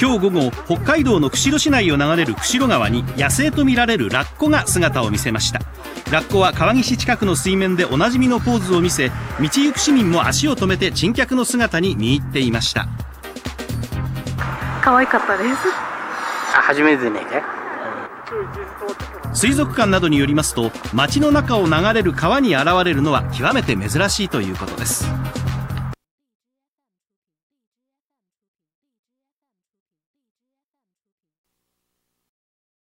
今日午後北海道の釧路市内を流れる釧路川に野生とみられるラッコが姿を見せました。ラッコは川岸近くの水面でおなじみのポーズを見せ道行く市民も足を止めて珍客の姿に見入っていました。可愛かったです。あ初めてね。水族館などによりますと街の中を流れる川に現れるのは極めて珍しいということです。